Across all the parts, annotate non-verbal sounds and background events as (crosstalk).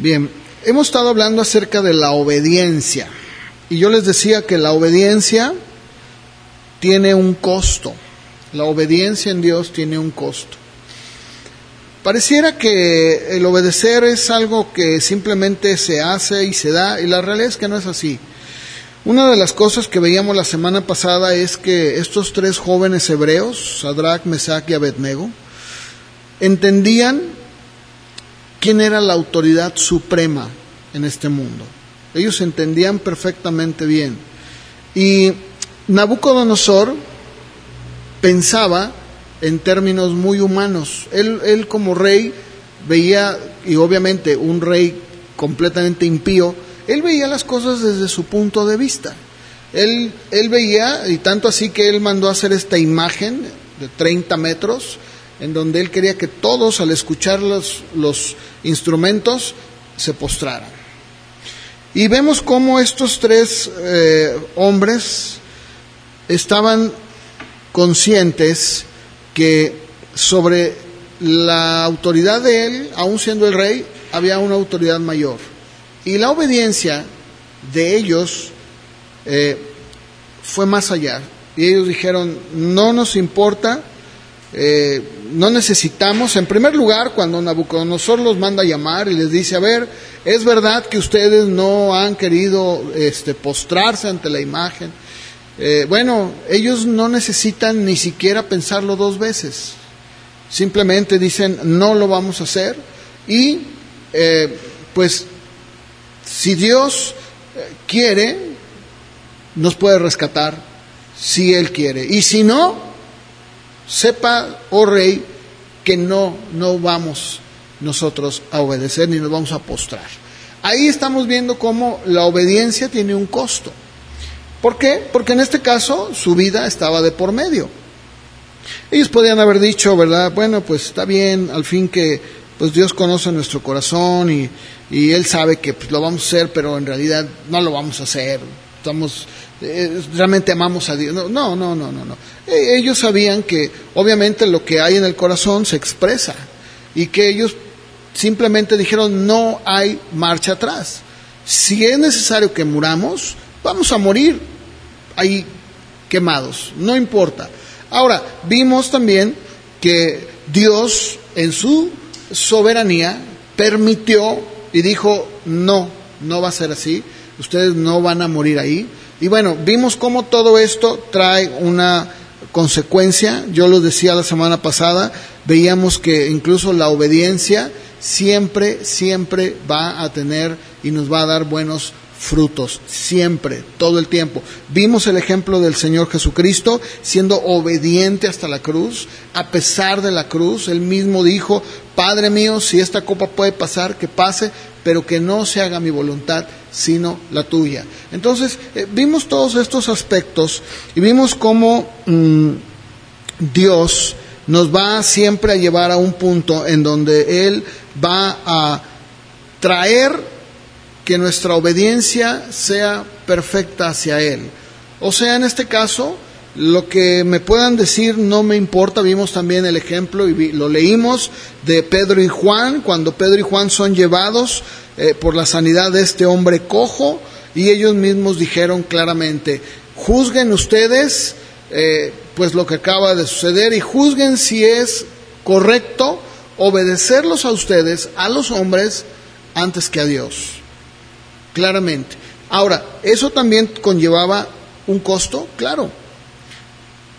Bien, hemos estado hablando acerca de la obediencia y yo les decía que la obediencia tiene un costo. La obediencia en Dios tiene un costo. Pareciera que el obedecer es algo que simplemente se hace y se da, y la realidad es que no es así. Una de las cosas que veíamos la semana pasada es que estos tres jóvenes hebreos, Sadrach, Mesach y Abednego, entendían quién era la autoridad suprema en este mundo. Ellos entendían perfectamente bien. Y Nabucodonosor pensaba en términos muy humanos. Él, él como rey veía, y obviamente un rey completamente impío, él veía las cosas desde su punto de vista. Él, él veía, y tanto así que él mandó hacer esta imagen de 30 metros, en donde él quería que todos al escuchar los, los instrumentos se postraran. Y vemos cómo estos tres eh, hombres estaban conscientes que sobre la autoridad de él, aun siendo el rey, había una autoridad mayor. Y la obediencia de ellos eh, fue más allá. Y ellos dijeron, no nos importa, eh, no necesitamos, en primer lugar, cuando Nabucodonosor los manda a llamar y les dice, a ver, es verdad que ustedes no han querido este, postrarse ante la imagen. Eh, bueno, ellos no necesitan ni siquiera pensarlo dos veces. Simplemente dicen, no lo vamos a hacer. Y eh, pues, si Dios quiere, nos puede rescatar, si Él quiere. Y si no, sepa, oh rey, que no, no vamos nosotros a obedecer ni nos vamos a postrar. Ahí estamos viendo cómo la obediencia tiene un costo. ¿Por qué? Porque en este caso su vida estaba de por medio. Ellos podían haber dicho, ¿verdad? Bueno, pues está bien, al fin que pues Dios conoce nuestro corazón y, y Él sabe que pues, lo vamos a hacer, pero en realidad no lo vamos a hacer. Estamos, eh, realmente amamos a Dios. No, no, no, no, no. E, ellos sabían que obviamente lo que hay en el corazón se expresa y que ellos simplemente dijeron no hay marcha atrás. Si es necesario que muramos, vamos a morir ahí quemados, no importa. Ahora, vimos también que Dios en su soberanía permitió y dijo, no, no va a ser así, ustedes no van a morir ahí. Y bueno, vimos cómo todo esto trae una consecuencia, yo lo decía la semana pasada, veíamos que incluso la obediencia siempre, siempre va a tener y nos va a dar buenos frutos, siempre, todo el tiempo. Vimos el ejemplo del Señor Jesucristo siendo obediente hasta la cruz, a pesar de la cruz, él mismo dijo, Padre mío, si esta copa puede pasar, que pase, pero que no se haga mi voluntad, sino la tuya. Entonces, eh, vimos todos estos aspectos y vimos cómo mm, Dios nos va siempre a llevar a un punto en donde Él va a traer que nuestra obediencia sea perfecta hacia Él. O sea, en este caso, lo que me puedan decir no me importa. Vimos también el ejemplo y lo leímos de Pedro y Juan, cuando Pedro y Juan son llevados eh, por la sanidad de este hombre cojo y ellos mismos dijeron claramente, juzguen ustedes eh, pues lo que acaba de suceder y juzguen si es correcto obedecerlos a ustedes, a los hombres, antes que a Dios claramente. Ahora, ¿eso también conllevaba un costo? Claro.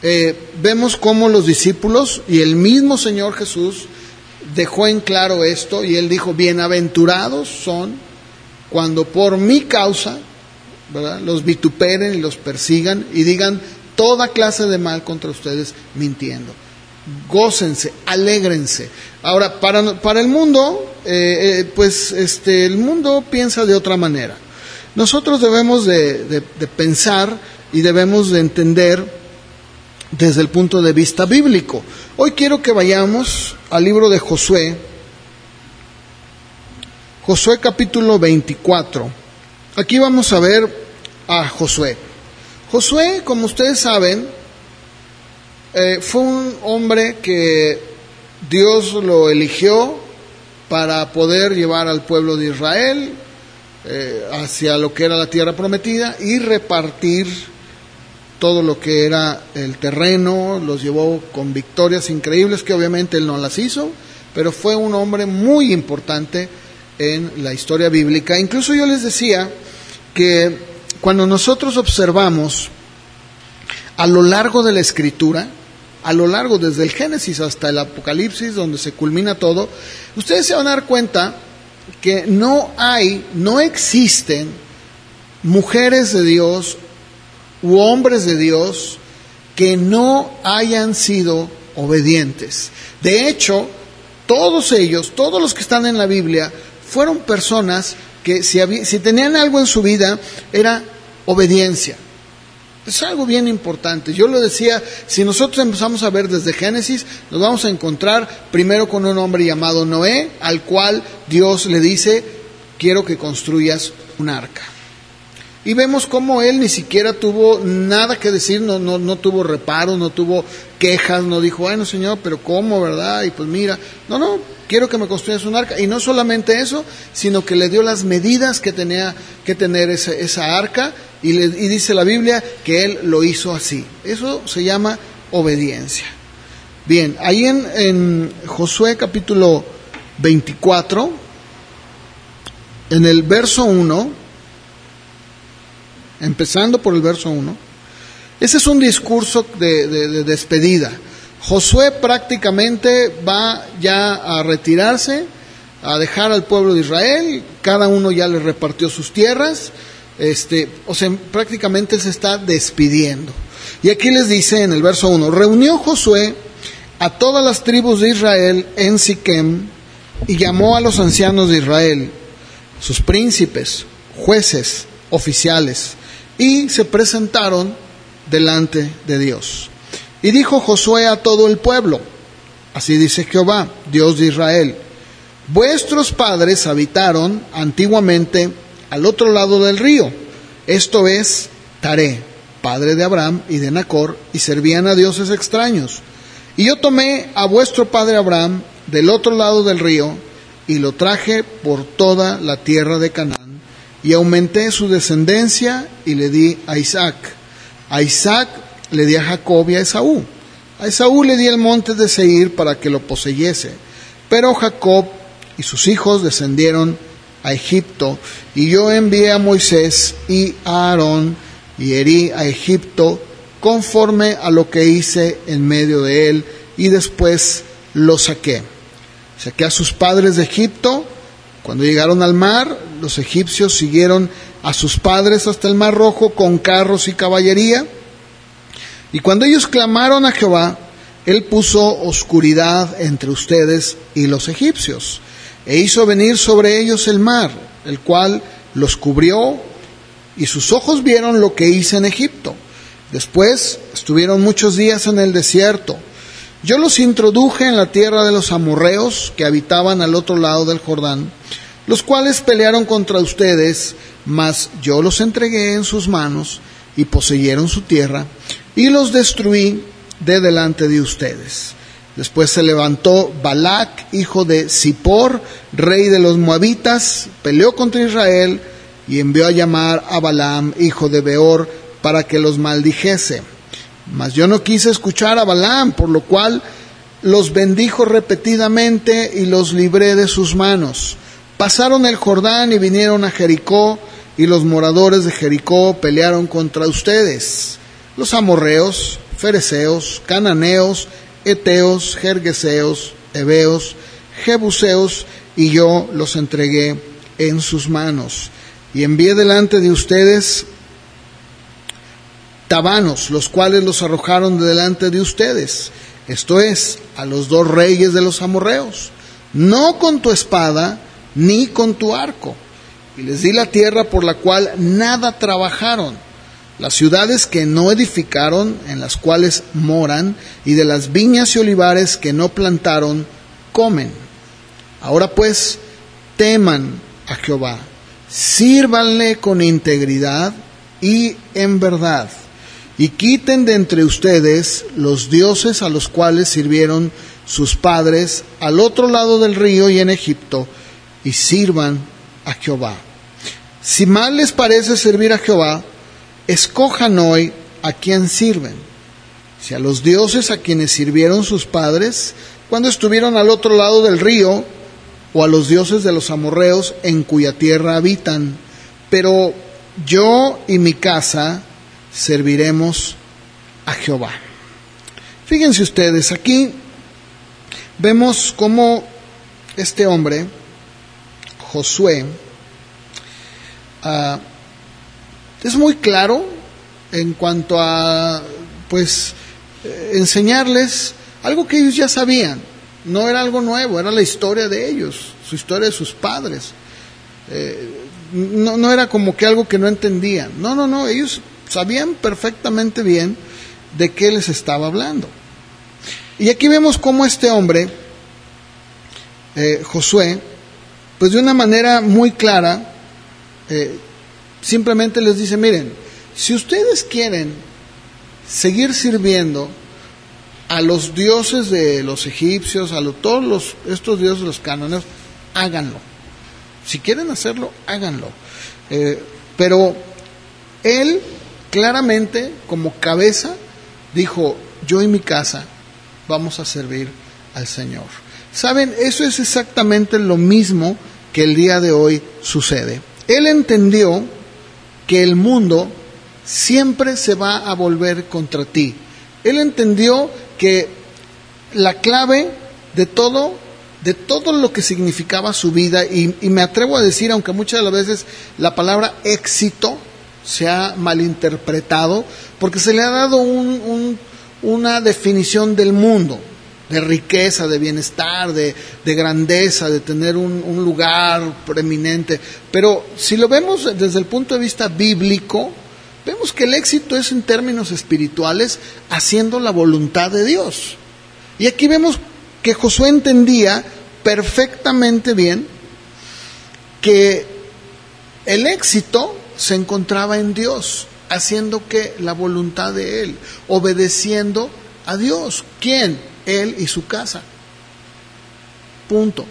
Eh, vemos cómo los discípulos y el mismo Señor Jesús dejó en claro esto y él dijo, bienaventurados son cuando por mi causa los vituperen y los persigan y digan toda clase de mal contra ustedes mintiendo. Gócense, alégrense. Ahora, para, para el mundo, eh, eh, pues este, el mundo piensa de otra manera. Nosotros debemos de, pensar y debemos de entender desde el punto de vista bíblico. Hoy quiero que vayamos al libro de Josué, Josué capítulo 24. Aquí vamos a ver a Josué. Josué, como ustedes saben, eh, fue un hombre que Dios lo eligió para poder llevar al pueblo de Israel eh, hacia lo que era la tierra prometida y repartir todo lo que era el terreno, los llevó con victorias increíbles que obviamente él no las hizo, pero fue un hombre muy importante en la historia bíblica. Incluso yo les decía que cuando nosotros observamos a lo largo de la escritura, a lo largo desde el Génesis hasta el Apocalipsis, donde se culmina todo, ustedes se van a dar cuenta que no hay, no existen mujeres de Dios u hombres de Dios que no hayan sido obedientes. De hecho, todos ellos, todos los que están en la Biblia, fueron personas que si, si tenían algo en su vida era obediencia. Es algo bien importante. Yo lo decía, si nosotros empezamos a ver desde Génesis, nos vamos a encontrar primero con un hombre llamado Noé, al cual Dios le dice, quiero que construyas un arca. Y vemos cómo él ni siquiera tuvo nada que decir, no, no, no tuvo reparo, no tuvo quejas, no dijo, bueno Señor, pero ¿cómo, verdad? Y pues mira, no, no, quiero que me construyas un arca. Y no solamente eso, sino que le dio las medidas que tenía que tener esa, esa arca y, le, y dice la Biblia que él lo hizo así. Eso se llama obediencia. Bien, ahí en, en Josué capítulo 24, en el verso 1, empezando por el verso 1, ese es un discurso de, de, de, despedida. Josué prácticamente va ya a retirarse, a dejar al pueblo de Israel, cada uno ya le repartió sus tierras, este, o sea, prácticamente se está despidiendo. Y aquí les dice en el verso 1, reunió Josué a todas las tribus de Israel en Siquem y llamó a los ancianos de Israel, sus príncipes, jueces, oficiales, y se presentaron delante de Dios. Y dijo Josué a todo el pueblo, así dice Jehová, Dios de Israel, vuestros padres habitaron antiguamente al otro lado del río, esto es Taré, padre de Abraham y de Nacor, y servían a dioses extraños. Y yo tomé a vuestro padre Abraham del otro lado del río, y lo traje por toda la tierra de Canaán, y aumenté su descendencia y le di a Isaac. A Isaac le di a Jacob y a Esaú. A Esaú le di el monte de Seir para que lo poseyese. Pero Jacob y sus hijos descendieron a Egipto, y yo envié a Moisés y a Aarón y herí a Egipto conforme a lo que hice en medio de él, y después lo saqué. Saqué a sus padres de Egipto. Cuando llegaron al mar, los egipcios siguieron a sus padres hasta el mar rojo con carros y caballería. Y cuando ellos clamaron a Jehová, él puso oscuridad entre ustedes y los egipcios e hizo venir sobre ellos el mar, el cual los cubrió, y sus ojos vieron lo que hice en Egipto. Después estuvieron muchos días en el desierto. Yo los introduje en la tierra de los amorreos que habitaban al otro lado del Jordán, los cuales pelearon contra ustedes, mas yo los entregué en sus manos y poseyeron su tierra, y los destruí de delante de ustedes. Después se levantó Balac, hijo de Zippor, rey de los moabitas, peleó contra Israel y envió a llamar a Balaam, hijo de Beor, para que los maldijese. Mas yo no quise escuchar a Balaam, por lo cual los bendijo repetidamente y los libré de sus manos. Pasaron el Jordán y vinieron a Jericó, y los moradores de Jericó pelearon contra ustedes. Los amorreos, fereceos, cananeos, Eteos, Jergeseos, Heveos, Jebuseos, y yo los entregué en sus manos. Y envié delante de ustedes tabanos, los cuales los arrojaron de delante de ustedes, esto es, a los dos reyes de los amorreos, no con tu espada ni con tu arco. Y les di la tierra por la cual nada trabajaron las ciudades que no edificaron, en las cuales moran, y de las viñas y olivares que no plantaron, comen. Ahora pues, teman a Jehová, sírvanle con integridad y en verdad, y quiten de entre ustedes los dioses a los cuales sirvieron sus padres al otro lado del río y en Egipto y sirvan a Jehová. Si mal les parece servir a Jehová, escojan hoy a quien sirven. Si a los dioses a quienes sirvieron sus padres cuando estuvieron al otro lado del río, o a los dioses de los amorreos en cuya tierra habitan. Pero yo y mi casa serviremos a Jehová. Fíjense ustedes, aquí vemos cómo este hombre, Josué, ah, es muy claro en cuanto a, pues, eh, enseñarles algo que ellos ya sabían. No era algo nuevo, era la historia de ellos, su historia de sus padres. Eh, no, no era como que algo que no entendían. No, no, no, ellos sabían perfectamente bien de qué les estaba hablando. Y aquí vemos cómo este hombre, eh, Josué, pues de una manera muy clara, eh, simplemente les dice, miren, si ustedes quieren seguir sirviendo a los dioses de los egipcios, a todos los, estos dioses de los canoneos, háganlo. Si quieren hacerlo, háganlo. Eh, pero él claramente, como cabeza, dijo, yo y mi casa vamos a servir al Señor. Saben, eso es exactamente lo mismo que el día de hoy sucede. Él entendió que el mundo siempre se va a volver contra ti. Él entendió que la clave de todo, de todo lo que significaba su vida, y, me atrevo a decir, aunque muchas de las veces la palabra éxito se ha malinterpretado, porque se le ha dado una definición del mundo, de riqueza, de bienestar, de, grandeza, de tener un, un, lugar preeminente. Pero si lo vemos desde el punto de vista bíblico, Vemos que el éxito es en términos espirituales haciendo la voluntad de Dios. Y aquí vemos que Josué entendía perfectamente bien que el éxito se encontraba en Dios, haciendo que la voluntad de Él, obedeciendo a Dios. ¿Quién? Él y su casa. Punto.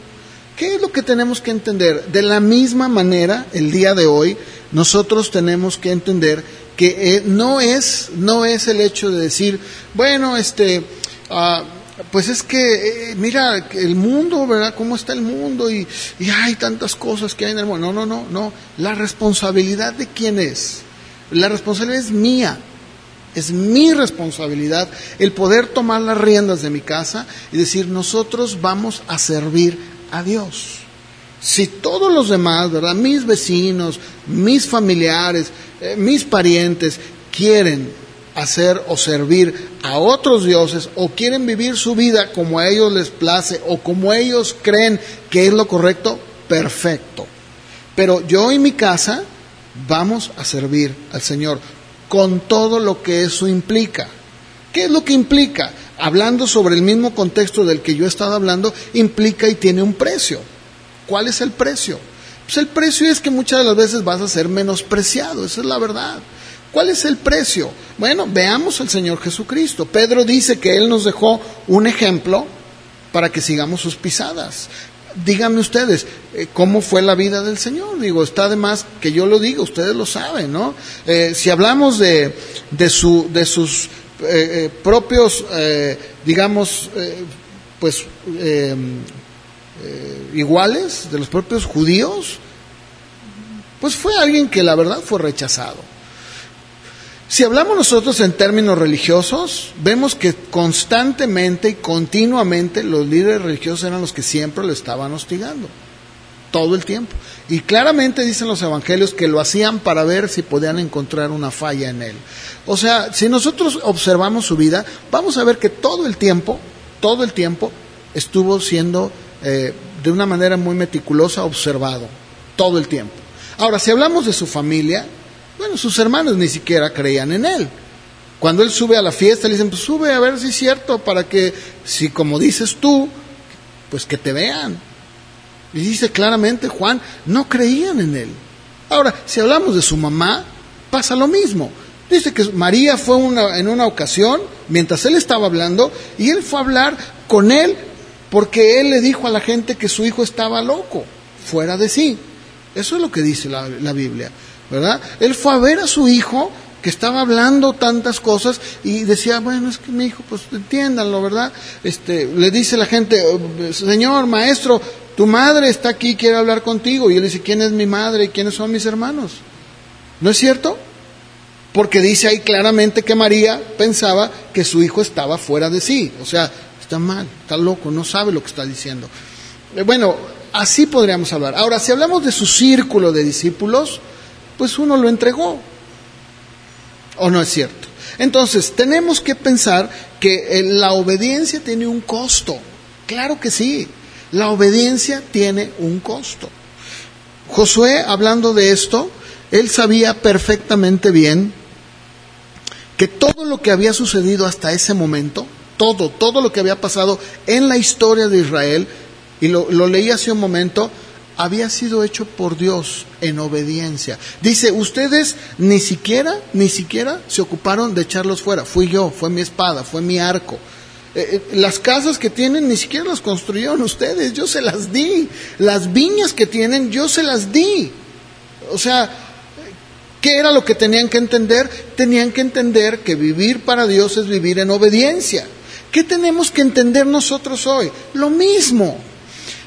¿Qué es lo que tenemos que entender? De la misma manera, el día de hoy, nosotros tenemos que entender que eh, no, es, no es el hecho de decir, bueno, este, ah, pues es que, eh, mira, el mundo, ¿verdad? ¿Cómo está el mundo? Y, y hay tantas cosas que hay en el mundo. No, no, no, no. La responsabilidad de quién es. La responsabilidad es mía. Es mi responsabilidad el poder tomar las riendas de mi casa y decir, nosotros vamos a servir a Dios. Si todos los demás. Mis vecinos, mis familiares, eh, mis parientes quieren hacer o servir a otros dioses o quieren vivir su vida como a ellos les place o como ellos creen que es lo correcto, perfecto. Pero yo y mi casa vamos a servir al Señor con todo lo que eso implica. ¿Qué es lo que implica? Hablando sobre el mismo contexto del que yo he estado hablando, implica y tiene un precio. ¿Cuál es el precio? Pues el precio es que muchas de las veces vas a ser menospreciado, esa es la verdad. ¿Cuál es el precio? Bueno, veamos al Señor Jesucristo. Pedro dice que Él nos dejó un ejemplo para que sigamos sus pisadas. Díganme ustedes, eh, ¿cómo fue la vida del Señor? Digo, está de más que yo lo diga, ustedes lo saben, ¿no? Eh, si hablamos de, de, su, de sus eh, propios, digamos, pues eh, iguales de los propios judíos, pues fue alguien que la verdad fue rechazado. Si hablamos nosotros en términos religiosos, vemos que constantemente y continuamente los líderes religiosos eran los que siempre lo estaban hostigando, todo el tiempo. Y claramente dicen los evangelios que lo hacían para ver si podían encontrar una falla en él. O sea, si nosotros observamos su vida, vamos a ver que todo el tiempo, todo el tiempo estuvo siendo eh, de una manera muy meticulosa observado todo el tiempo. Ahora, si hablamos de su familia, bueno, sus hermanos ni siquiera creían en él. Cuando él sube a la fiesta, le dicen, pues sube a ver si es cierto, para que, si como dices tú, pues que te vean. Y dice claramente Juan, no creían en él. Ahora, si hablamos de su mamá, pasa lo mismo. Dice que María fue una, en una ocasión, mientras él estaba hablando, y él fue a hablar con él porque él le dijo a la gente que su hijo estaba loco, fuera de sí. Eso es lo que dice la, la Biblia, ¿verdad? Él fue a ver a su hijo que estaba hablando tantas cosas y decía, bueno, es que mi hijo, pues entiéndanlo, ¿verdad? Este, le dice la gente, Señor, maestro, tu madre está aquí, quiere hablar contigo. Y él dice, ¿quién es mi madre y quiénes son mis hermanos? ¿No es cierto? Porque dice ahí claramente que María pensaba que su hijo estaba fuera de sí. O sea, está mal, está loco, no sabe lo que está diciendo. Eh, bueno, así podríamos hablar. Ahora, si hablamos de su círculo de discípulos, pues uno lo entregó. ¿O no es cierto? Entonces, tenemos que pensar que eh, la obediencia tiene un costo. Claro que sí, la obediencia tiene un costo. Josué, hablando de esto, él sabía perfectamente bien que todo lo que había sucedido hasta ese momento, todo, todo lo que había pasado en la historia de Israel, y lo, lo leí hace un momento, había sido hecho por Dios en obediencia. Dice, ustedes ni siquiera, ni siquiera se ocuparon de echarlos fuera. Fui yo, fue mi espada, fue mi arco. Eh, eh, las casas que tienen ni siquiera las construyeron ustedes, yo se las di. Las viñas que tienen, yo se las di. O sea, ¿qué era lo que tenían que entender? Tenían que entender que vivir para Dios es vivir en obediencia. ¿Qué tenemos que entender nosotros hoy? Lo mismo.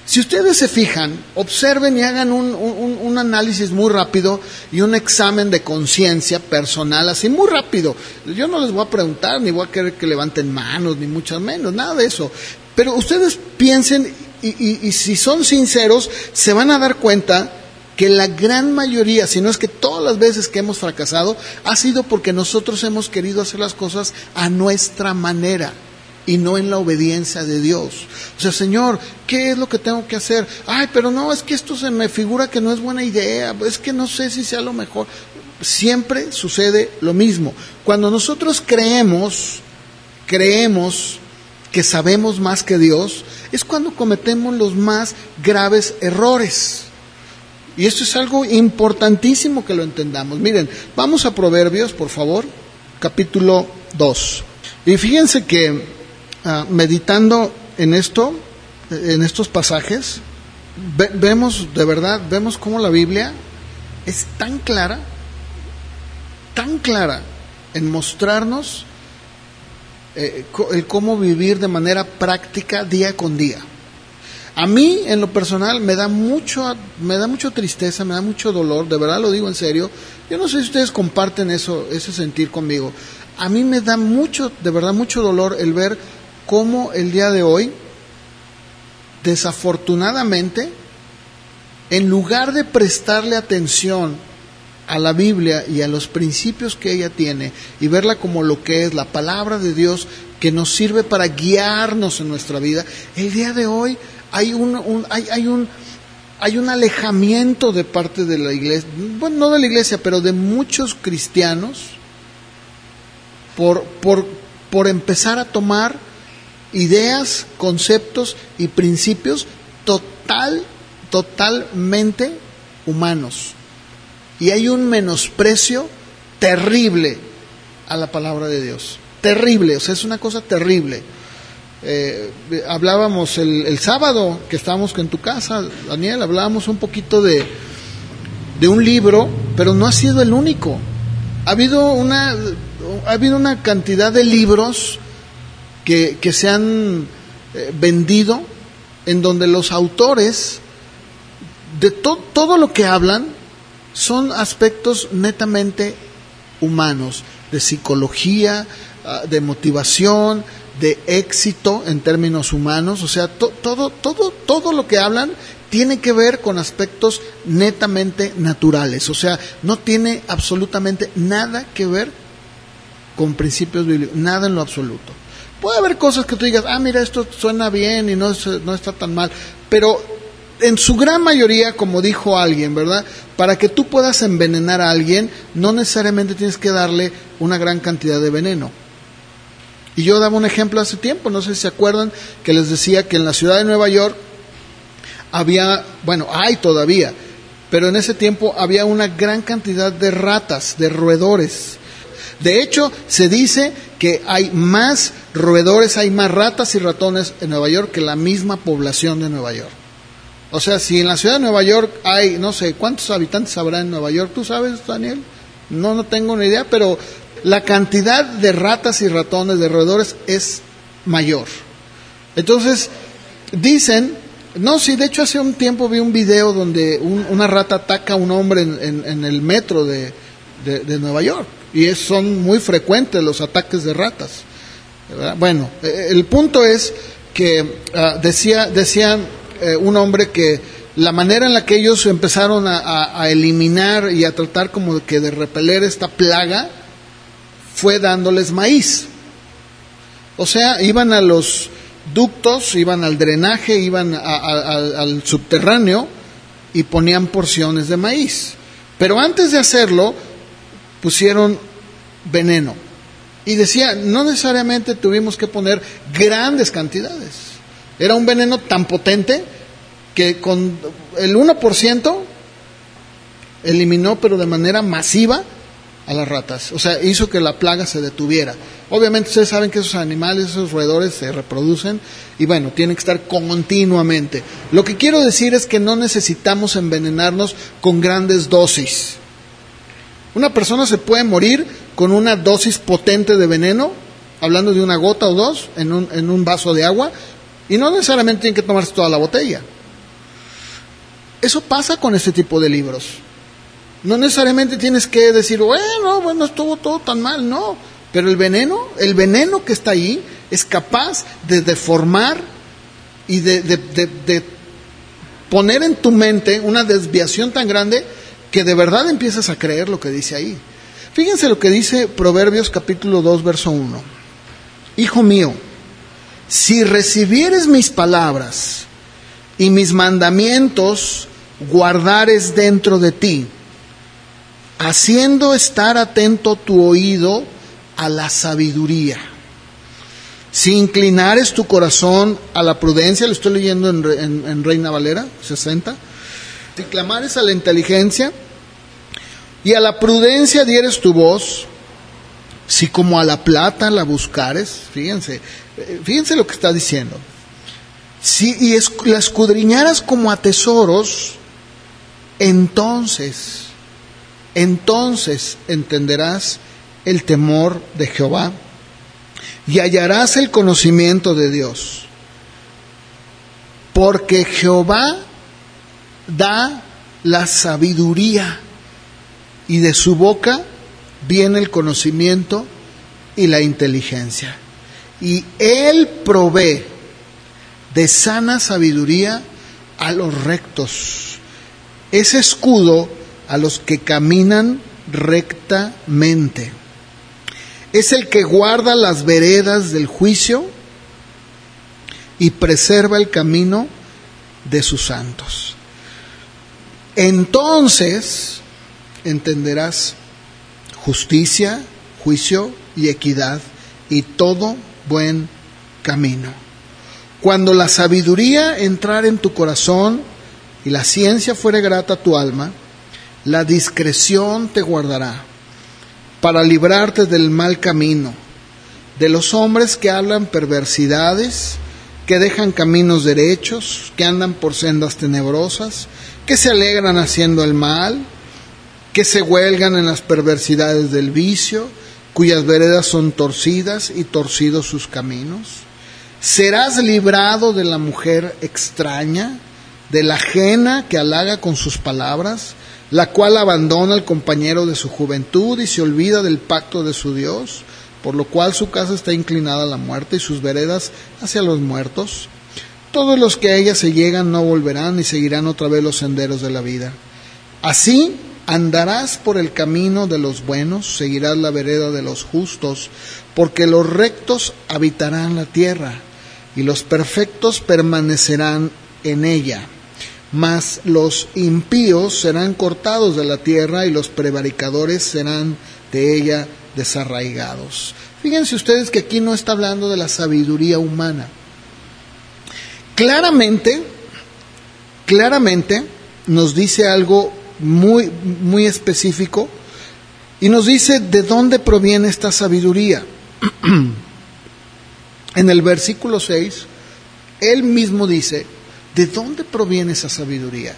Si ustedes se fijan, observen y hagan un, un, análisis muy rápido y un examen de conciencia personal, así muy rápido. Yo no les voy a preguntar, ni voy a querer que levanten manos, ni mucho menos, nada de eso. Pero ustedes piensen y, y, y si son sinceros, se van a dar cuenta que la gran mayoría, si no es que todas las veces que hemos fracasado, ha sido porque nosotros hemos querido hacer las cosas a nuestra manera y no en la obediencia de Dios. O sea, Señor, ¿qué es lo que tengo que hacer? Ay, pero no, es que esto se me figura que no es buena idea, es que no sé si sea lo mejor. Siempre sucede lo mismo. Cuando nosotros creemos, creemos que sabemos más que Dios, es cuando cometemos los más graves errores. Y esto es algo importantísimo que lo entendamos. Miren, vamos a Proverbios, por favor, capítulo 2. Y fíjense que uh, meditando en esto, en estos pasajes, ve, vemos de verdad, vemos cómo la Biblia es tan clara, tan clara en mostrarnos eh, el cómo vivir de manera práctica día con día. A mí, en lo personal, me da mucho, me da mucho tristeza, me da mucho dolor, de verdad lo digo en serio. Yo no sé si ustedes comparten eso, ese sentir conmigo. A mí me da mucho, de verdad, mucho dolor el ver cómo el día de hoy, desafortunadamente, en lugar de prestarle atención a la Biblia y a los principios que ella tiene y verla como lo que es la palabra de Dios que nos sirve para guiarnos en nuestra vida, el día de hoy hay un, un hay, hay, un hay un alejamiento de parte de la iglesia, bueno, no de la iglesia, pero de muchos cristianos por, por, por empezar a tomar ideas, conceptos y principios total, totalmente humanos. Y hay un menosprecio terrible a la palabra de Dios. Terrible, o sea, es una cosa terrible. Eh, hablábamos el, sábado que estábamos en tu casa, Daniel, hablábamos un poquito de, de un libro, pero no ha sido el único. Ha habido una, ha habido una cantidad de libros que, se han eh, vendido, en donde los autores de to todo lo que hablan son aspectos netamente humanos, de psicología, uh, de motivación, de éxito en términos humanos, o sea, to todo, todo, todo lo que hablan tiene que ver con aspectos netamente naturales, o sea, no tiene absolutamente nada que ver con principios bíblicos, nada en lo absoluto. Puede haber cosas que tú digas, ah, mira, esto suena bien y no, no está tan mal, pero en su gran mayoría, como dijo alguien, ¿verdad? Para que tú puedas envenenar a alguien, no necesariamente tienes que darle una gran cantidad de veneno. Y yo daba un ejemplo hace tiempo, no sé si se acuerdan, que les decía que en la ciudad de Nueva York había, bueno, hay todavía, pero en ese tiempo había una gran cantidad de ratas, de roedores. De hecho, se dice que hay más roedores, hay más ratas y ratones en Nueva York que la misma población de Nueva York. O sea, si en la ciudad de Nueva York hay, no sé, ¿cuántos habitantes habrá en Nueva York? ¿Tú sabes, Daniel? No, no tengo ni idea, pero la cantidad de ratas y ratones, de roedores, es mayor. Entonces, dicen, no, sí, de hecho hace un tiempo vi un video donde una rata ataca a un hombre en, el metro de, Nueva York, y son muy frecuentes los ataques de ratas. Bueno, eh, el punto es que ah, decía, decían eh, un hombre que la manera en la que ellos empezaron a, eliminar y a tratar como que de repeler esta plaga fue dándoles maíz. O sea, iban a los ductos, iban al drenaje, iban al subterráneo y ponían porciones de maíz. Pero antes de hacerlo, pusieron veneno. Y decía, no necesariamente tuvimos que poner grandes cantidades. Era un veneno tan potente que con el 1% eliminó, pero de manera masiva, a las ratas. O sea, hizo que la plaga se detuviera. Obviamente ustedes saben que esos animales, esos roedores se reproducen y bueno, tienen que estar continuamente. Lo que quiero decir es que no necesitamos envenenarnos con grandes dosis. Una persona se puede morir con una dosis potente de veneno, hablando de una gota o dos en un, en un vaso de agua, y no necesariamente tienen que tomarse toda la botella. Eso pasa con este tipo de libros. No necesariamente tienes que decir, bueno, bueno, estuvo todo tan mal, no. Pero el veneno, el veneno que está ahí es capaz de deformar y de, de poner en tu mente una desviación tan grande que de verdad empiezas a creer lo que dice ahí. Fíjense lo que dice Proverbios capítulo 2, verso 1. Hijo mío, si recibieres mis palabras y mis mandamientos guardares dentro de ti, haciendo estar atento tu oído a la sabiduría. Si inclinares tu corazón a la prudencia, lo estoy leyendo en, Reina Valera 60, si clamares a la inteligencia y a la prudencia dieres tu voz, si como a la plata la buscares, fíjense, fíjense lo que está diciendo. Si y la escudriñaras como a tesoros, entonces, entonces entenderás el temor de Jehová y hallarás el conocimiento de Dios. Porque Jehová da la sabiduría y de su boca viene el conocimiento y la inteligencia. Y Él provee de sana sabiduría a los rectos. Es escudo a los que caminan rectamente. Es el que guarda las veredas del juicio y preserva el camino de sus santos. Entonces entenderás justicia, juicio y equidad y todo buen camino. Cuando la sabiduría entrar en tu corazón y la ciencia fuere grata a tu alma, la discreción te guardará para librarte del mal camino, de los hombres que hablan perversidades, que dejan caminos derechos, que andan por sendas tenebrosas, que se alegran haciendo el mal, que se huelgan en las perversidades del vicio, cuyas veredas son torcidas y torcidos sus caminos. Serás librado de la mujer extraña, de la ajena que halaga con sus palabras, la cual abandona al compañero de su juventud y se olvida del pacto de su Dios, por lo cual su casa está inclinada a la muerte y sus veredas hacia los muertos. Todos los que a ella se llegan no volverán ni seguirán otra vez los senderos de la vida. Así Andarás por el camino de los buenos, seguirás la vereda de los justos, porque los rectos habitarán la tierra y los perfectos permanecerán en ella. Mas los impíos serán cortados de la tierra y los prevaricadores serán de ella desarraigados. Fíjense ustedes que aquí no está hablando de la sabiduría humana. Claramente, claramente nos dice algo muy, muy específico y nos dice de dónde proviene esta sabiduría. (clears throat) en el versículo 6, él mismo dice, ¿de dónde proviene esa sabiduría?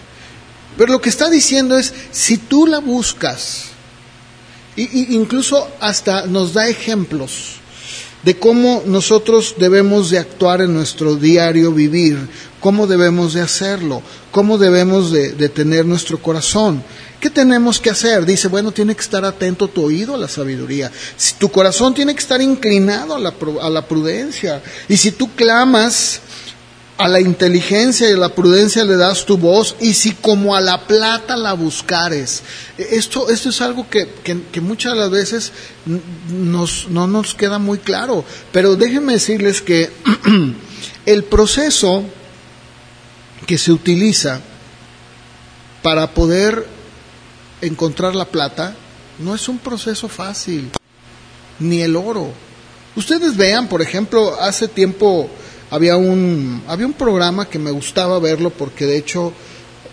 Pero lo que está diciendo es, si tú la buscas, y, incluso hasta nos da ejemplos de cómo nosotros debemos de actuar en nuestro diario vivir, cómo debemos de hacerlo, cómo debemos de, tener nuestro corazón. ¿Qué tenemos que hacer? Dice, bueno, tiene que estar atento tu oído a la sabiduría. Si tu corazón tiene que estar inclinado a la, a la prudencia. Y si tú clamas a la inteligencia y a la prudencia le das tu voz, y si como a la plata la buscares. Esto, esto es algo que, muchas de las veces nos, no nos queda muy claro, pero déjenme decirles que (clears throat) el proceso que se utiliza para poder encontrar la plata no es un proceso fácil, ni el oro. Ustedes vean, por ejemplo, hace tiempo había un, había un programa que me gustaba verlo porque de hecho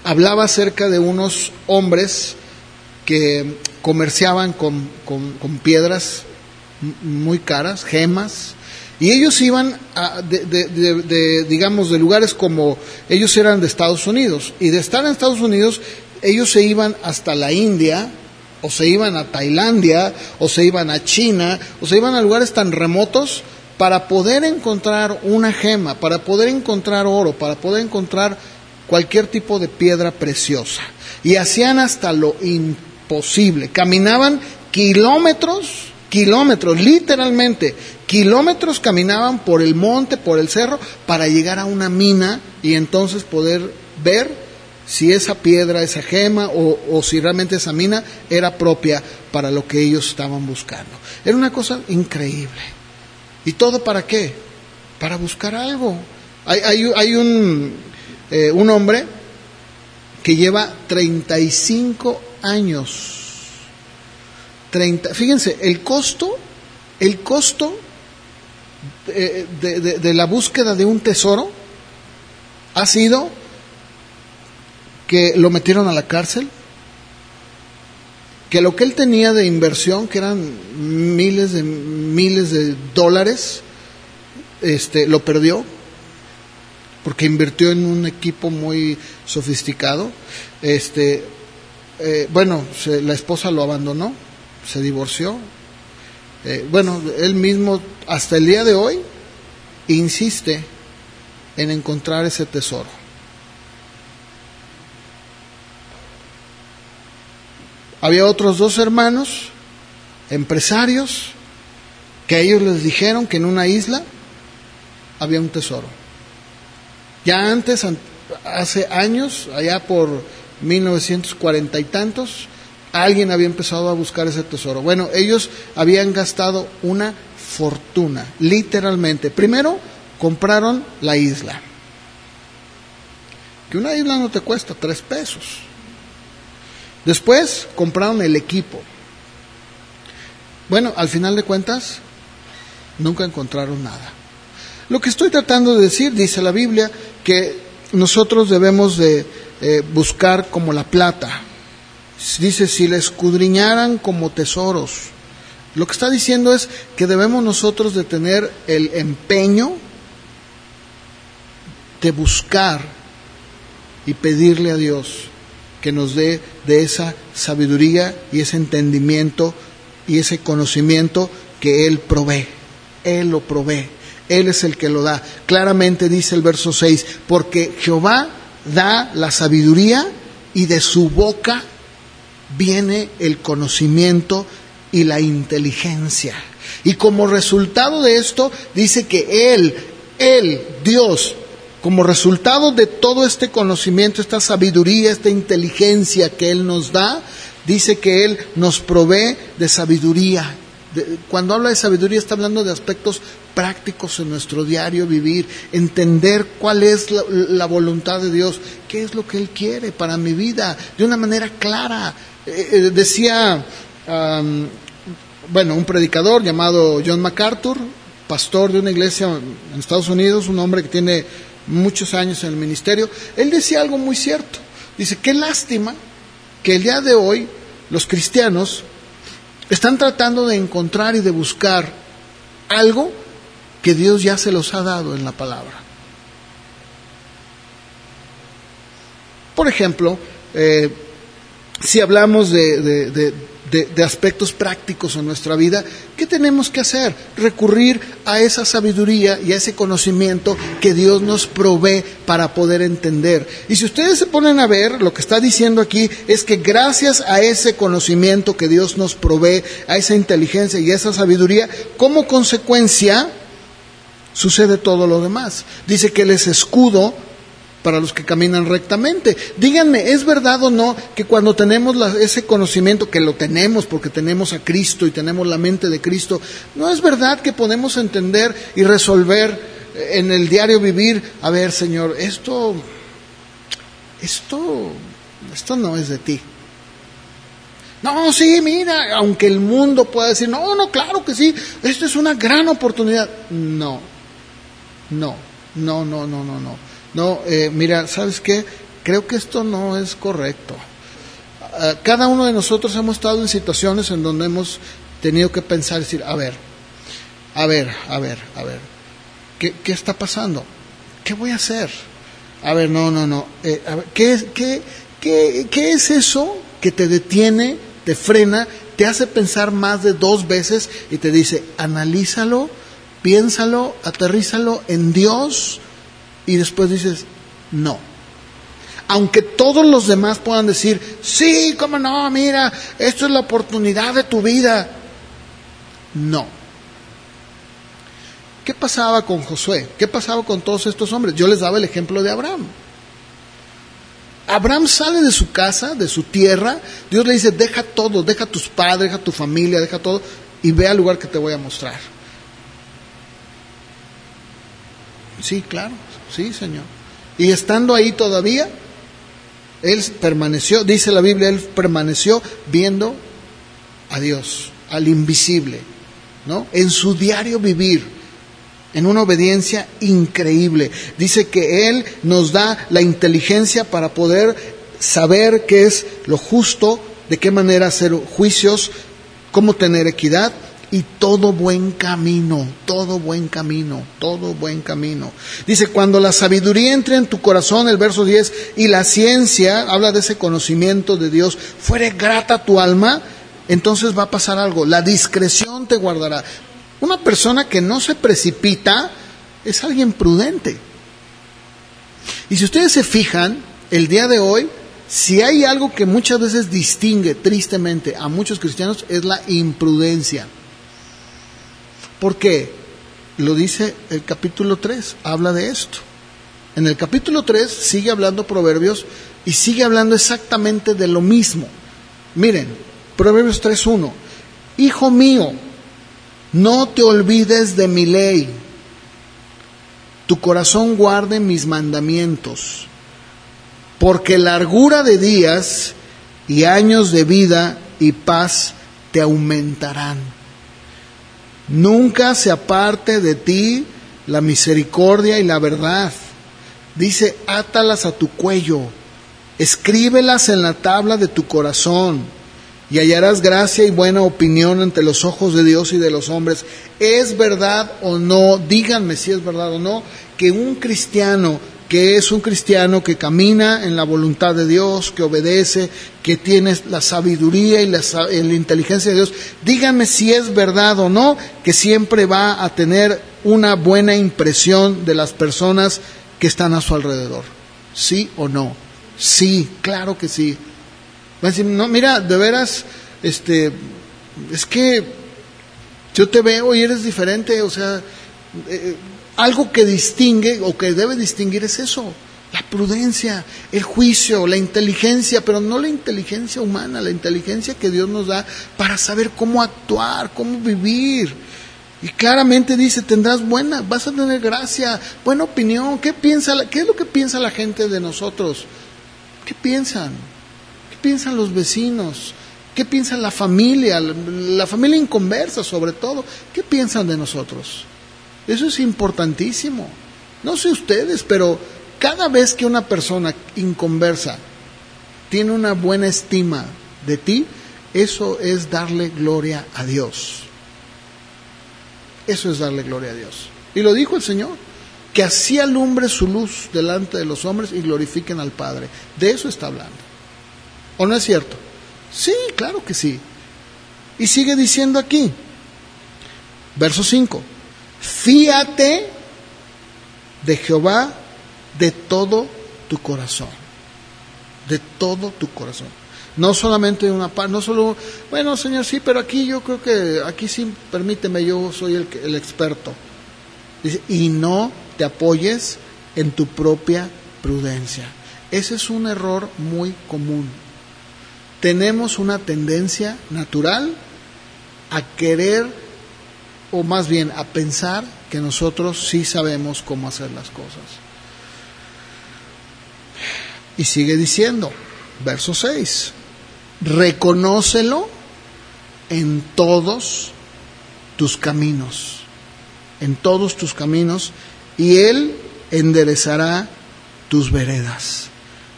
hablaba acerca de unos hombres que comerciaban con, piedras muy caras, gemas, y ellos iban de, digamos, de lugares como, ellos eran de Estados Unidos, y de estar en Estados Unidos, ellos se iban hasta la India, o se iban a Tailandia, o se iban a China, o se iban a lugares tan remotos para poder encontrar una gema, para poder encontrar oro, para poder encontrar cualquier tipo de piedra preciosa. Y hacían hasta lo imposible. Caminaban kilómetros, kilómetros, literalmente, kilómetros caminaban por el monte, por el cerro, para llegar a una mina y entonces poder ver si esa piedra, esa gema o, o, si realmente esa mina era propia para lo que ellos estaban buscando. Era una cosa increíble. ¿Y todo para qué? Para buscar algo. Hay, un, eh, un hombre que lleva 35 años. 30, fíjense, el costo, el costo de, de, la búsqueda de un tesoro ha sido que lo metieron a la cárcel, que lo que él tenía de inversión, que eran miles de miles de dólares, este, lo perdió porque invirtió en un equipo muy sofisticado. Este, eh, bueno, la esposa lo abandonó, se divorció. Eh, bueno, él mismo hasta el día de hoy insiste en encontrar ese tesoro. Había otros dos hermanos, empresarios, que ellos les dijeron que en una isla había un tesoro. Ya antes, hace años, allá por 1940 y tantos, alguien había empezado a buscar ese tesoro. Bueno, ellos habían gastado una fortuna, literalmente. Primero, compraron la isla. Que una isla no te cuesta tres pesos. Después compraron el equipo. Bueno, al final de cuentas, nunca encontraron nada. Lo que estoy tratando de decir, dice la Biblia, que nosotros debemos de eh, buscar como la plata. Dice, si la escudriñaran como tesoros. Lo que está diciendo es que debemos nosotros de tener el empeño de buscar y pedirle a Dios que nos dé de esa sabiduría y ese entendimiento y ese conocimiento que Él provee. Él lo provee. Él es el que lo da. Claramente dice el verso 6, porque Jehová da la sabiduría y de su boca viene el conocimiento y la inteligencia. Y como resultado de esto, dice que Él, Él, Dios, como resultado de todo este conocimiento, esta sabiduría, esta inteligencia que Él nos da, dice que Él nos provee de sabiduría. cuando habla de sabiduría está hablando de aspectos prácticos en nuestro diario vivir, entender cuál es la, voluntad de Dios, qué es lo que Él quiere para mi vida, de una manera clara. Eh, eh, decía, bueno, un predicador llamado John MacArthur, pastor de una iglesia en Estados Unidos, un hombre que tiene muchos años en el ministerio, él decía algo muy cierto. Dice, qué lástima que el día de hoy los cristianos están tratando de encontrar y de buscar algo que Dios ya se los ha dado en la palabra. Por ejemplo, eh, si hablamos de, de, aspectos prácticos en nuestra vida, ¿qué tenemos que hacer? Recurrir a esa sabiduría y a ese conocimiento que Dios nos provee para poder entender. Y si ustedes se ponen a ver, lo que está diciendo aquí es que gracias a ese conocimiento que Dios nos provee, a esa inteligencia y a esa sabiduría, como consecuencia sucede todo lo demás. Dice que Él es escudo para los que caminan rectamente. Díganme, ¿es verdad o no que cuando tenemos ese conocimiento, que lo tenemos porque tenemos a Cristo y tenemos la mente de Cristo, ¿no es verdad que podemos entender y resolver en el diario vivir, a ver, Señor, esto, esto, esto no es de ti? No, sí, mira, aunque el mundo pueda decir, no, no, claro que sí, esto es una gran oportunidad. No, no, no, no, no, no, no. No, eh, mira, ¿sabes qué? Creo que esto no es correcto. Ah, cada uno de nosotros hemos estado en situaciones en donde hemos tenido que pensar decir, a ver, a ver, a ver, a ver, ¿qué, qué está pasando? ¿Qué voy a hacer? A ver, no, no, no. Eh, ¿qué, qué, qué, ¿Qué es eso que te detiene, te frena, te hace pensar más de dos veces y te dice, analízalo, piénsalo, aterrízalo en Dios? Y después dices, no. Aunque todos los demás puedan decir, sí, cómo no, mira, esto es la oportunidad de tu vida. No. ¿Qué pasaba con Josué? ¿Qué pasaba con todos estos hombres? Yo les daba el ejemplo de Abraham. Abraham sale de su casa, de su tierra, Dios le dice, deja todo, deja tus padres, deja tu familia, deja todo, y ve al lugar que te voy a mostrar. Sí, claro. Sí, Señor. Y estando ahí todavía, él permaneció, dice la Biblia, él permaneció viendo a Dios, al invisible, ¿no? En su diario vivir, en una obediencia increíble. Dice que Él nos da la inteligencia para poder saber qué es lo justo, de qué manera hacer juicios, cómo tener equidad y todo buen camino, todo buen camino, todo buen camino. Dice, cuando la sabiduría entre en tu corazón, el verso 10, y la ciencia, habla de ese conocimiento de Dios, fuere grata a tu alma, entonces va a pasar algo, la discreción te guardará. Una persona que no se precipita es alguien prudente. Y si ustedes se fijan, el día de hoy, si hay algo que muchas veces distingue tristemente a muchos cristianos es la imprudencia. ¿Por qué? Lo dice el capítulo 3, habla de esto. En el capítulo 3 sigue hablando Proverbios y sigue hablando exactamente de lo mismo. Miren, Proverbios 3.1, Hijo mío, no te olvides de mi ley, tu corazón guarde mis mandamientos, porque largura de días y años de vida y paz te aumentarán. Nunca se aparte de ti la misericordia y la verdad. Dice, átalas a tu cuello, escríbelas en la tabla de tu corazón, y hallarás gracia y buena opinión ante los ojos de Dios y de los hombres. ¿Es verdad o no? Díganme si es verdad o no, que un cristiano que es un cristiano que camina en la voluntad de Dios, que obedece, que tiene la sabiduría y la, inteligencia de Dios, díganme si es verdad o no que siempre va a tener una buena impresión de las personas que están a su alrededor. ¿Sí o no? Sí, claro que sí. Va a decir, no, mira, de veras, este, es que yo te veo y eres diferente, o sea, eh, algo que distingue o que debe distinguir es eso, la prudencia, el juicio, la inteligencia, pero no la inteligencia humana, la inteligencia que Dios nos da para saber cómo actuar, cómo vivir. Y claramente dice, tendrás buena, vas a tener gracia, buena opinión. ¿Qué, piensa, ¿Qué es lo que piensa la gente de nosotros? ¿Qué piensan? ¿Qué piensan los vecinos? ¿Qué piensa la familia? La familia inconversa sobre todo. ¿Qué piensan de nosotros? Eso es importantísimo. No sé ustedes, pero cada vez que una persona inconversa tiene una buena estima de ti, eso es darle gloria a Dios. Eso es darle gloria a Dios. Y lo dijo el Señor, que así alumbre su luz delante de los hombres y glorifiquen al Padre. De eso está hablando. ¿O no es cierto? Sí, claro que sí. Y sigue diciendo aquí, verso 5, fíate de Jehová de todo tu corazón, de todo tu corazón. No solamente una parte, no solo, bueno, Señor, sí, pero aquí yo creo que, aquí sí, permíteme, yo soy el, el experto. Dice, y no te apoyes en tu propia prudencia. Ese es un error muy común. Tenemos una tendencia natural a querer, o más bien a pensar que nosotros sí sabemos cómo hacer las cosas. Y sigue diciendo, verso 6, reconócelo en todos tus caminos, en todos tus caminos, y Él enderezará tus veredas.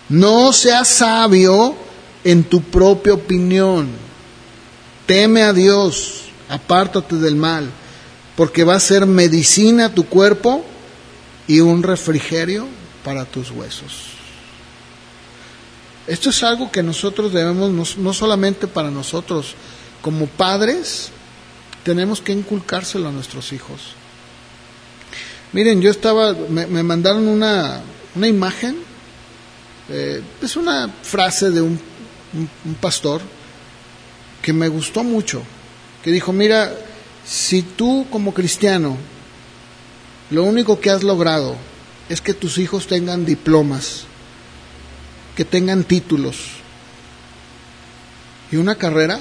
No seas sabio en tu propia opinión. Teme a Dios, apártate del mal, porque va a ser medicina a tu cuerpo y un refrigerio para tus huesos. Esto es algo que nosotros debemos, no, solamente para nosotros, como padres, tenemos que inculcárselo a nuestros hijos. Miren, yo estaba, me, mandaron una, una imagen, eh, es una frase de un, un pastor que me gustó mucho, que dijo, mira, si tú como cristiano lo único que has logrado es que tus hijos tengan diplomas, que tengan títulos y una carrera,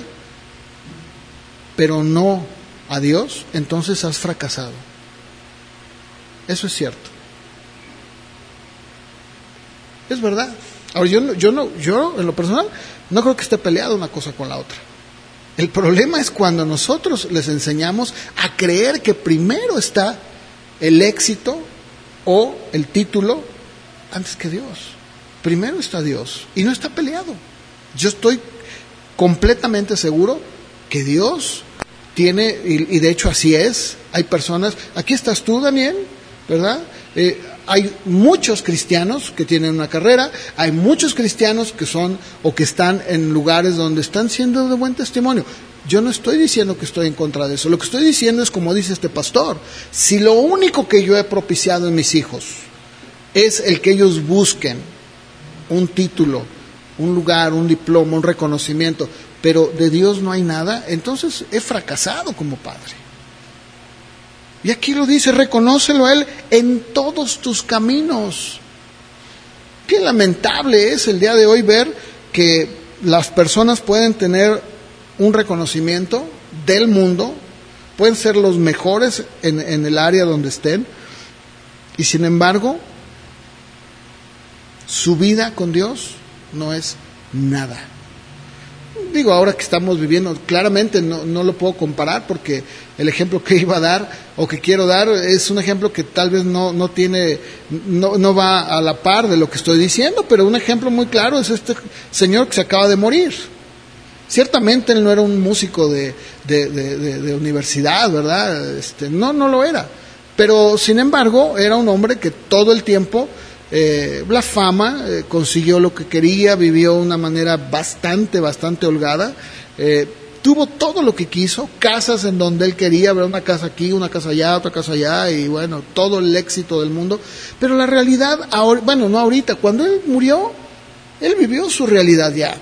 pero no a Dios, entonces has fracasado. Eso es cierto. Es verdad. Ahora, yo, yo, no, yo en lo personal no creo que esté peleado una cosa con la otra. El problema es cuando nosotros les enseñamos a creer que primero está el éxito o el título antes que Dios. Primero está Dios y no está peleado. Yo estoy completamente seguro que Dios tiene, y, de hecho así es, hay personas, aquí estás tú, Daniel, ¿verdad? Eh, hay muchos cristianos que tienen una carrera, hay muchos cristianos que son o que están en lugares donde están siendo de buen testimonio. Yo no estoy diciendo que estoy en contra de eso, lo que estoy diciendo es como dice este pastor, si lo único que yo he propiciado en mis hijos es el que ellos busquen un título, un lugar, un diploma, un reconocimiento, pero de Dios no hay nada, entonces he fracasado como padre. Y aquí lo dice, reconócelo a Él en todos tus caminos. Qué lamentable es el día de hoy ver que las personas pueden tener un reconocimiento del mundo, pueden ser los mejores en, en el área donde estén, y sin embargo su vida con Dios no es nada. Digo, ahora que estamos viviendo, claramente no, no, lo puedo comparar porque el ejemplo que iba a dar o que quiero dar es un ejemplo que tal vez no, no tiene, no, no va a la par de lo que estoy diciendo, pero un ejemplo muy claro es este señor que se acaba de morir. Ciertamente él no era un músico de, de, de universidad, ¿verdad? Este, no, no lo era. Pero sin embargo, era un hombre que todo el tiempo eh, la fama, eh, consiguió lo que quería, vivió de una manera bastante, bastante holgada. Eh, tuvo todo lo que quiso, casas en donde él quería, una casa aquí, una casa allá, otra casa allá, y bueno, todo el éxito del mundo. Pero la realidad, bueno, no ahorita, cuando él murió, él vivió su realidad ya.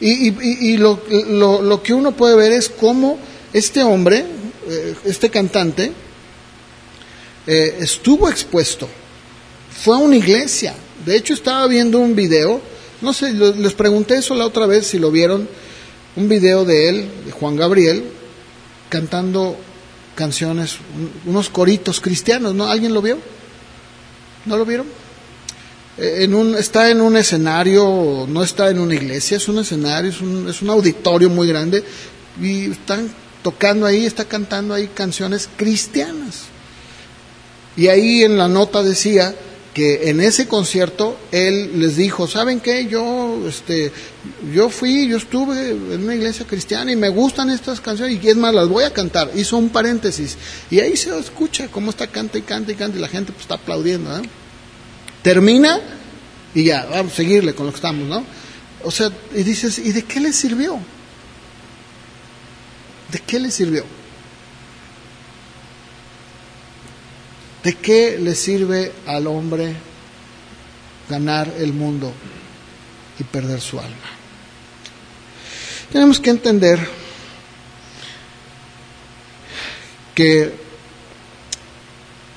Y, lo, lo, que uno puede ver es cómo este hombre, este cantante, estuvo expuesto fue a una iglesia. De hecho, estaba viendo un video, no sé, les pregunté eso la otra vez si lo vieron, un video de él, de Juan Gabriel, cantando canciones, unos coritos cristianos, ¿no? ¿Alguien lo vio? ¿No lo vieron? Eh, está en un escenario, no está en una iglesia, es un escenario, es un, es un auditorio muy grande y están tocando ahí, está cantando ahí canciones cristianas. Y ahí en la nota decía que en ese concierto él les dijo, ¿saben qué? Yo, este, yo fui, yo estuve en una iglesia cristiana y me gustan estas canciones y es más, las voy a cantar. Hizo un paréntesis y ahí se escucha cómo está canta y canta y canta y la gente pues, está aplaudiendo. Termina y ya, vamos a seguirle con lo que estamos, ¿no? O sea, y dices, ¿y de qué le sirvió? ¿De qué le sirvió? ¿De qué le sirve al hombre ganar el mundo y perder su alma? Tenemos que entender que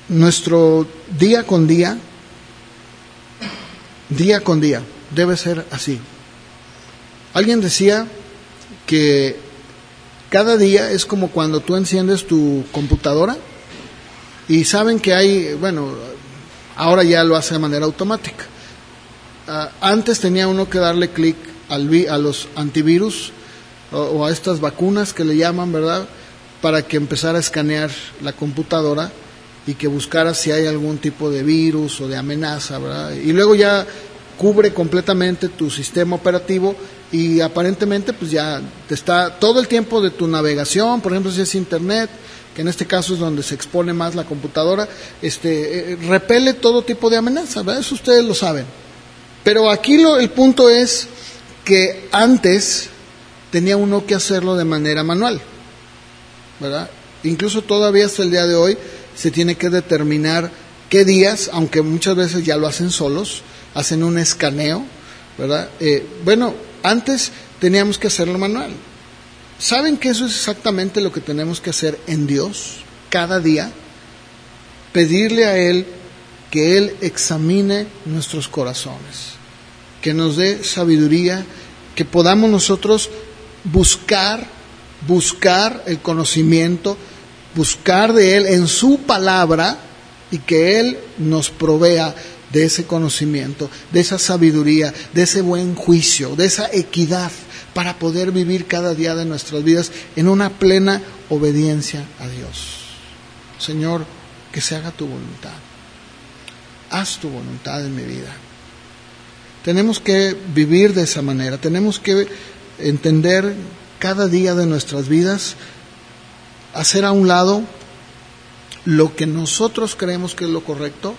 nuestro día con día, día con día, debe ser así. Alguien decía que cada día es como cuando tú enciendes tu computadora y saben que hay, bueno, ahora ya lo hace de manera automática. Ah, antes tenía uno que darle clic a los antivirus o, a estas vacunas que le llaman, ¿verdad? Para que empezara a escanear la computadora y que buscara si hay algún tipo de virus o de amenaza, ¿verdad? Y luego ya cubre completamente tu sistema operativo y aparentemente pues ya te está todo el tiempo de tu navegación, por ejemplo si es internet, en este caso es donde se expone más la computadora, este, eh, repele todo tipo de amenaza. Eso ustedes lo saben. Pero aquí lo, el punto es que antes tenía uno que hacerlo de manera manual, ¿verdad? Incluso todavía hasta el día de hoy se tiene que determinar qué días, aunque muchas veces ya lo hacen solos, hacen un escaneo, ¿verdad? Eh, bueno, antes teníamos que hacerlo manual. ¿Saben que eso es exactamente lo que tenemos que hacer en Dios cada día? Pedirle a Él que Él examine nuestros corazones, que nos dé sabiduría, que podamos nosotros buscar, buscar el conocimiento, buscar de Él en su palabra y que Él nos provea de ese conocimiento, de esa sabiduría, de ese buen juicio, de esa equidad para poder vivir cada día de nuestras vidas en una plena obediencia a Dios. Señor, que se haga tu voluntad. Haz tu voluntad en mi vida. Tenemos que vivir de esa manera, tenemos que entender cada día de nuestras vidas, hacer a un lado lo que nosotros creemos que es lo correcto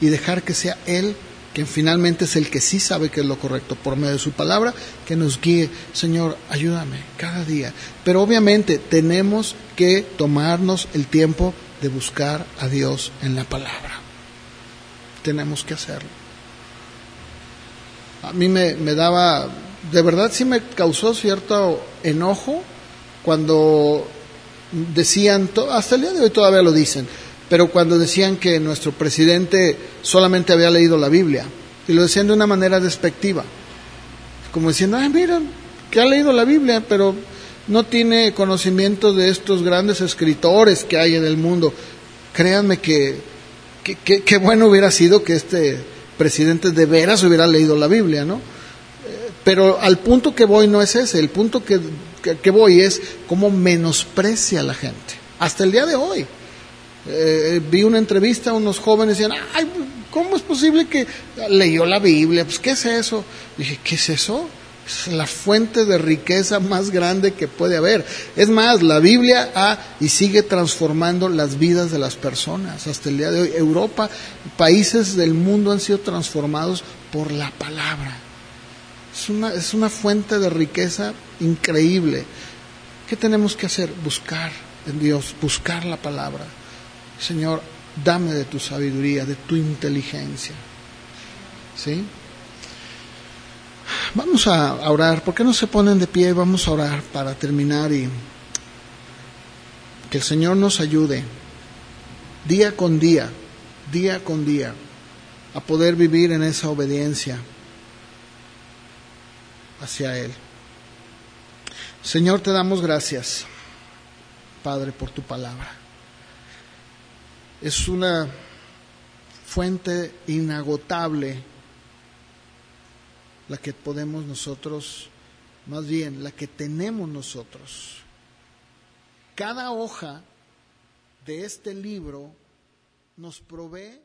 y dejar que sea Él que finalmente es el que sí sabe que es lo correcto por medio de su palabra, que nos guíe. Señor, ayúdame cada día. Pero obviamente tenemos que tomarnos el tiempo de buscar a Dios en la palabra. Tenemos que hacerlo. A mí me, me daba, de verdad sí me causó cierto enojo cuando decían, hasta el día de hoy todavía lo dicen, pero cuando decían que nuestro presidente solamente había leído la Biblia, y lo decían de una manera despectiva, como diciendo, ay, mira, que ha leído la Biblia, pero no tiene conocimiento de estos grandes escritores que hay en el mundo. Créanme que qué bueno hubiera sido que este presidente de veras hubiera leído la Biblia, ¿no? Pero al punto que voy no es ese, el punto que, que voy es cómo menosprecia a la gente, hasta el día de hoy. Eh, vi una entrevista, unos jóvenes decían, ay, ¿cómo es posible que leyó la Biblia? Pues, ¿qué es eso? dije, ¿qué es eso? Es la fuente de riqueza más grande que puede haber. Es más, la Biblia ha y sigue transformando las vidas de las personas. Hasta el día de hoy, Europa, países del mundo han sido transformados por la palabra. Es una, es una fuente de riqueza increíble. ¿Qué tenemos que hacer? Buscar en Dios, buscar la palabra. Señor, dame de tu sabiduría, de tu inteligencia. ¿Sí? Vamos a orar. ¿Por qué no se ponen de pie? Vamos a orar para terminar y que el Señor nos ayude día con día, día con día, a poder vivir en esa obediencia hacia Él. Señor, te damos gracias, Padre, por tu palabra es una fuente inagotable la que podemos nosotros, más bien la que tenemos nosotros. Cada hoja de este libro nos provee